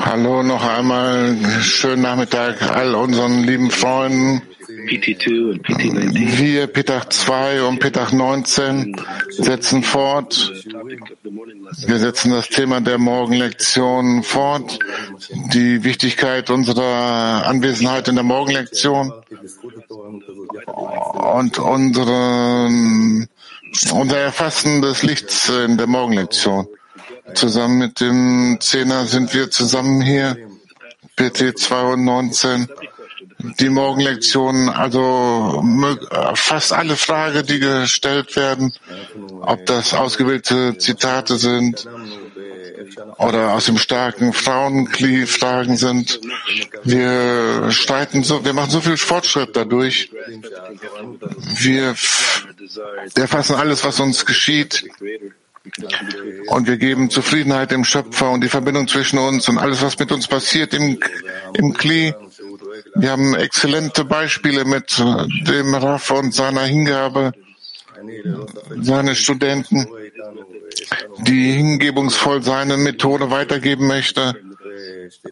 Hallo noch einmal, schönen Nachmittag all unseren lieben Freunden. PT2 und PT19. Wir, Petach 2 und Petach 19, setzen fort. Wir setzen das Thema der Morgenlektion fort. Die Wichtigkeit unserer Anwesenheit in der Morgenlektion und unsere, unser Erfassen des Lichts in der Morgenlektion. Zusammen mit dem Zehner sind wir zusammen hier, PT 2 und 19 die Morgenlektion, also fast alle Fragen, die gestellt werden, ob das ausgewählte Zitate sind oder aus dem starken Frauenkli Fragen sind. Wir streiten so, wir machen so viel Fortschritt dadurch. Wir erfassen alles, was uns geschieht. Und wir geben Zufriedenheit dem Schöpfer und die Verbindung zwischen uns und alles, was mit uns passiert im, im Kli. Wir haben exzellente Beispiele mit dem Raff und seiner Hingabe, seine Studenten, die hingebungsvoll seine Methode weitergeben möchte.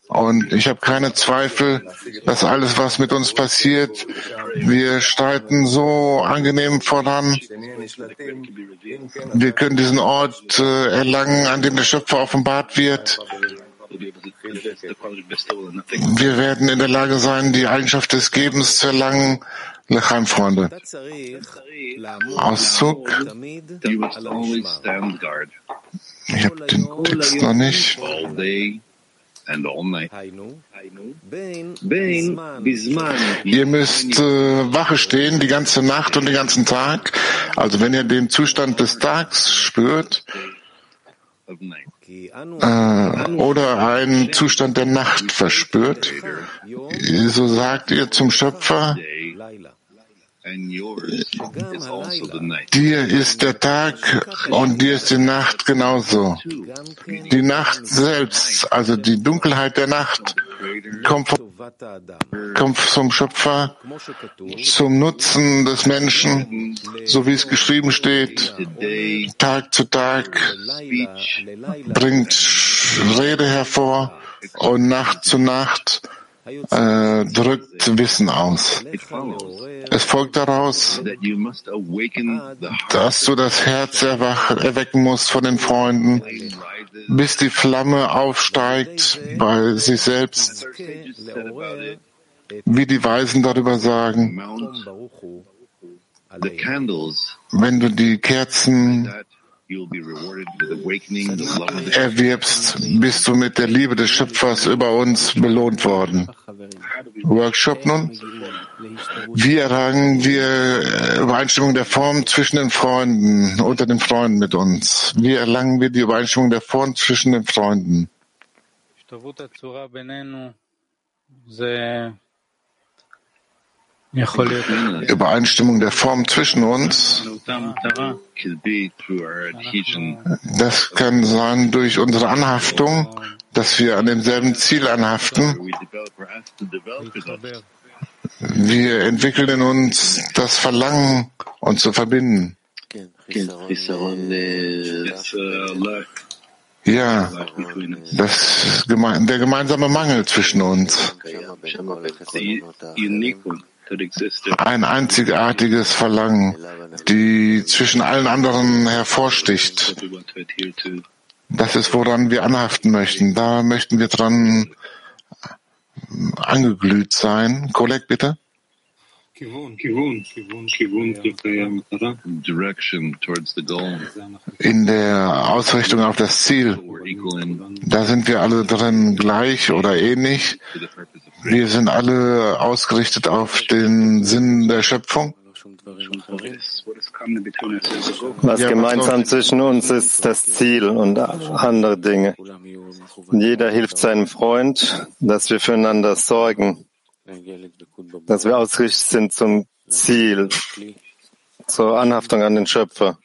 Und ich habe keine Zweifel, dass alles, was mit uns passiert, wir streiten so angenehm voran. Wir können diesen Ort äh, erlangen, an dem der Schöpfer offenbart wird. Wir werden in der Lage sein, die Eigenschaft des Gebens zu erlangen. Lechaim, Freunde. Auszug. Ich habe den Text noch nicht. Ihr müsst äh, Wache stehen die ganze Nacht und den ganzen Tag. Also wenn ihr den Zustand des Tags spürt, äh, oder einen Zustand der Nacht verspürt, so sagt ihr zum Schöpfer, Dir ist der Tag und dir ist die Nacht genauso. Die Nacht selbst, also die Dunkelheit der Nacht, kommt, vom, kommt zum Schöpfer, zum Nutzen des Menschen, so wie es geschrieben steht, Tag zu Tag bringt Rede hervor und Nacht zu Nacht äh, drückt Wissen aus. Es folgt daraus, dass du das Herz erwecken musst von den Freunden, bis die Flamme aufsteigt bei sich selbst, wie die Weisen darüber sagen. Wenn du die Kerzen erwirbst, bist du mit der Liebe des Schöpfers über uns belohnt worden. Workshop nun. Wie erlangen wir Übereinstimmung der Form zwischen den Freunden, unter den Freunden mit uns? Wie erlangen wir die Übereinstimmung der Form zwischen den Freunden? Übereinstimmung der Form zwischen uns, das kann sein durch unsere Anhaftung, dass wir an demselben Ziel anhaften. Wir entwickeln in uns das Verlangen, uns zu verbinden. Ja, das, der gemeinsame Mangel zwischen uns. Ein einzigartiges Verlangen, die zwischen allen anderen hervorsticht. Das ist, woran wir anhaften möchten. Da möchten wir dran angeglüht sein. Kolleg, bitte. In der Ausrichtung auf das Ziel, da sind wir alle drin gleich oder ähnlich. Wir sind alle ausgerichtet auf den Sinn der Schöpfung. Was gemeinsam zwischen uns ist, das Ziel und andere Dinge. Jeder hilft seinem Freund, dass wir füreinander sorgen, dass wir ausgerichtet sind zum Ziel, zur Anhaftung an den Schöpfer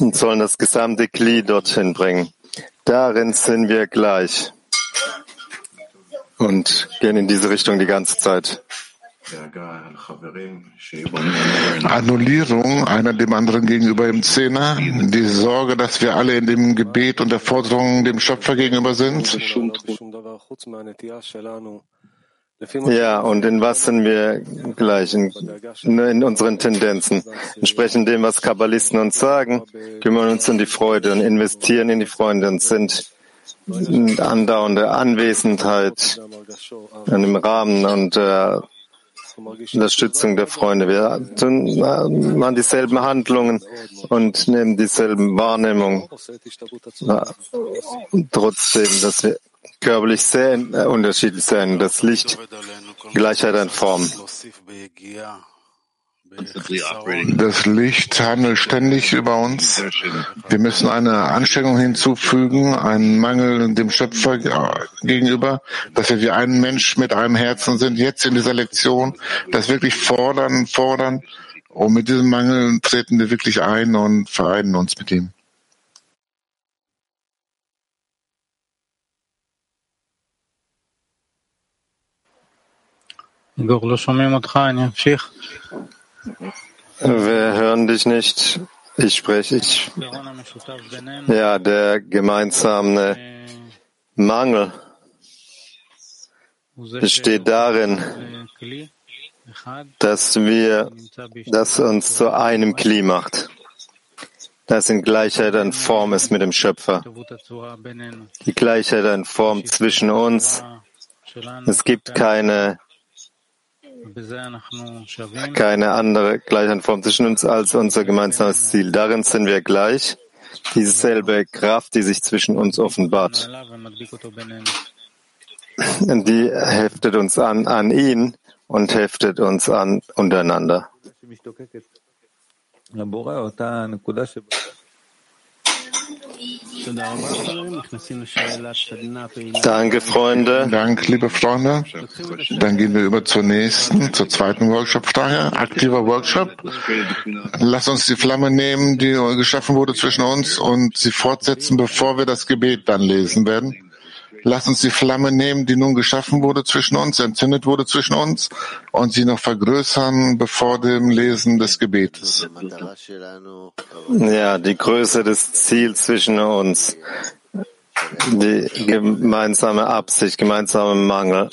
und sollen das gesamte Glied dorthin bringen. Darin sind wir gleich und gehen in diese Richtung die ganze Zeit. Annullierung einer dem anderen gegenüber im Zehner, die Sorge, dass wir alle in dem Gebet und der Forderung dem Schöpfer gegenüber sind. Ja, und in was sind wir gleich? In, in unseren Tendenzen. Entsprechend dem, was Kabbalisten uns sagen, kümmern uns um die Freude und investieren in die Freunde und sind andauernde Anwesenheit im Rahmen und äh, Unterstützung der Freunde. Wir tun, äh, machen dieselben Handlungen und nehmen dieselben Wahrnehmungen. Trotzdem, dass wir körperlich sehr äh, unterschiedlich sein. Das Licht, Gleichheit an Form. Das Licht handelt ständig über uns. Wir müssen eine Anstrengung hinzufügen, einen Mangel dem Schöpfer gegenüber, dass wir wie ein Mensch mit einem Herzen sind, jetzt in dieser Lektion, das wirklich fordern, fordern. Und mit diesem Mangel treten wir wirklich ein und vereinen uns mit ihm. Igor, לא שומעים אותך, אני אמשיך. Wir hören dich nicht. Ich spreche. Ich. Ja, der gemeinsame Mangel besteht darin, dass wir, das uns zu einem Kli macht, das in Gleichheit an Form ist mit dem Schöpfer. Die Gleichheit an Form zwischen uns. Es gibt keine keine andere Gleichheitsform zwischen uns als unser gemeinsames Ziel. Darin sind wir gleich. Dieselbe Kraft, die sich zwischen uns offenbart. Die heftet uns an, an ihn und heftet uns an untereinander. Danke, Freunde. Danke, liebe Freunde. Dann gehen wir über zur nächsten, zur zweiten Workshop-Frage. Aktiver Workshop. Lass uns die Flamme nehmen, die geschaffen wurde zwischen uns und sie fortsetzen, bevor wir das Gebet dann lesen werden. Lass uns die Flamme nehmen, die nun geschaffen wurde zwischen uns, entzündet wurde zwischen uns, und sie noch vergrößern bevor dem Lesen des Gebetes. Ja, die Größe des Ziels zwischen uns, die gemeinsame Absicht, gemeinsame Mangel,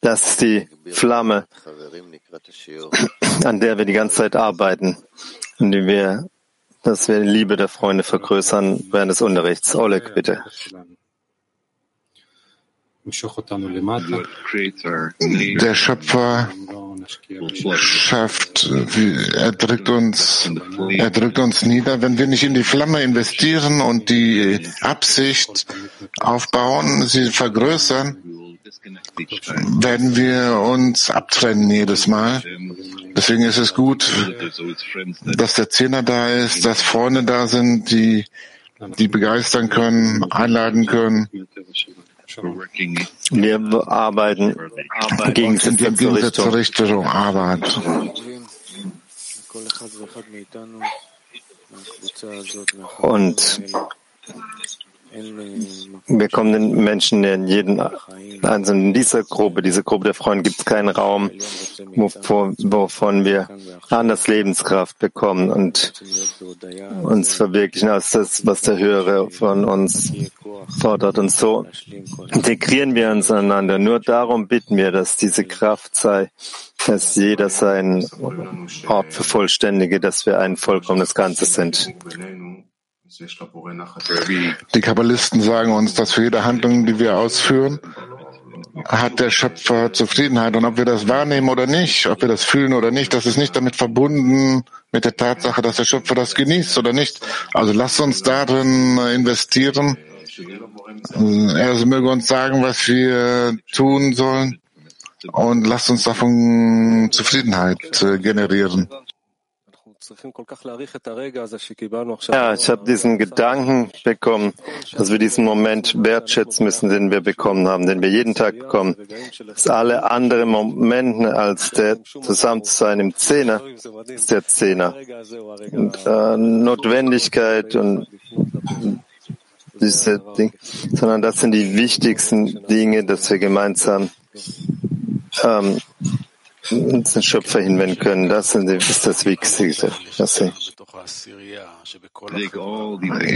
das ist die Flamme, an der wir die ganze Zeit arbeiten, die wir, dass wir die Liebe der Freunde vergrößern während des Unterrichts. Oleg, bitte. Der Schöpfer schafft, er drückt uns, er drückt uns nieder. Wenn wir nicht in die Flamme investieren und die Absicht aufbauen, sie vergrößern, werden wir uns abtrennen jedes Mal. Deswegen ist es gut, dass der Zehner da ist, dass Freunde da sind, die, die begeistern können, einladen können. Wir arbeiten gegen die zur Richtung Arbeit. Und Wir kommen den Menschen in jeden einzelnen in dieser Gruppe, diese Gruppe der Freunde gibt es keinen Raum, wovon wir anders Lebenskraft bekommen und uns verwirklichen als das, was der Höhere von uns fordert. Und so integrieren wir uns einander. Nur darum bitten wir, dass diese Kraft sei, dass jeder seinen Ort vervollständige, dass wir ein vollkommenes Ganzes sind. Die Kabbalisten sagen uns, dass für jede Handlung, die wir ausführen, hat der Schöpfer Zufriedenheit. Und ob wir das wahrnehmen oder nicht, ob wir das fühlen oder nicht, das ist nicht damit verbunden mit der Tatsache, dass der Schöpfer das genießt oder nicht. Also lasst uns darin investieren. Er möge uns sagen, was wir tun sollen. Und lasst uns davon Zufriedenheit äh, generieren. Ja, ich habe diesen Gedanken bekommen, dass wir diesen Moment wertschätzen müssen, den wir bekommen haben, den wir jeden Tag bekommen. Dass alle anderen Momente als der Zusammensein im Zehner ist der Zehner. Und, äh, Notwendigkeit und diese Dinge, sondern das sind die wichtigsten Dinge, dass wir gemeinsam ähm, uns den Schöpfer hinwenden können. Das ist das Wichtigste.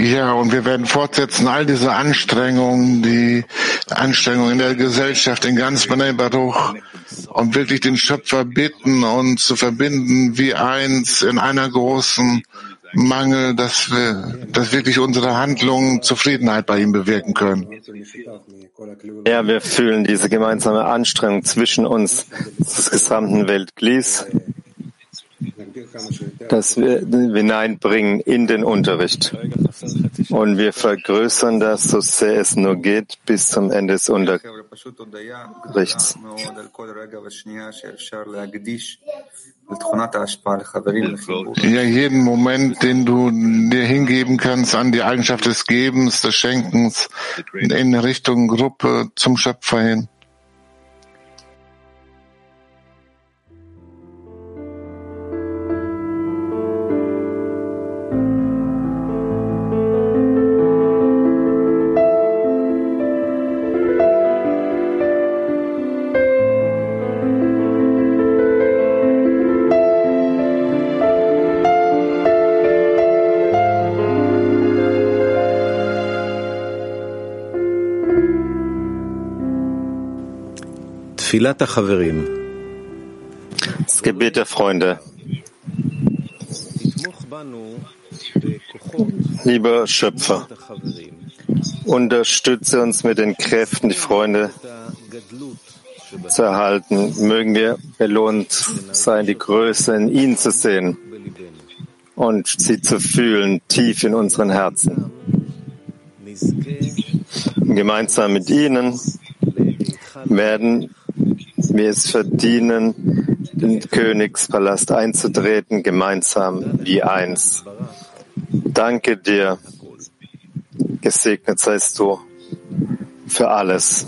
Ja, und wir werden fortsetzen, all diese Anstrengungen, die Anstrengungen in der Gesellschaft, in ganz Bnei Baruch, um wirklich den Schöpfer bitten und zu verbinden wie eins in einer großen Mangel, dass wir, dass wirklich unsere Handlungen Zufriedenheit bei ihm bewirken können. Ja, wir fühlen diese gemeinsame Anstrengung zwischen uns, des gesamten Weltglies, dass wir hineinbringen in den Unterricht. Und wir vergrößern das, so sehr es nur geht, bis zum Ende des Unterrichts. Ja, jeden Moment, den du dir hingeben kannst an die Eigenschaft des Gebens, des Schenkens, in Richtung Gruppe zum Schöpfer hin. Das Gebet der Freunde. Lieber Schöpfer, unterstütze uns mit den Kräften, die Freunde zu erhalten. Mögen wir belohnt sein, die Größe in ihnen zu sehen und sie zu fühlen tief in unseren Herzen. Gemeinsam mit ihnen werden wir es verdienen, den Königspalast einzutreten, gemeinsam wie eins. Danke dir. Gesegnet seist du für alles.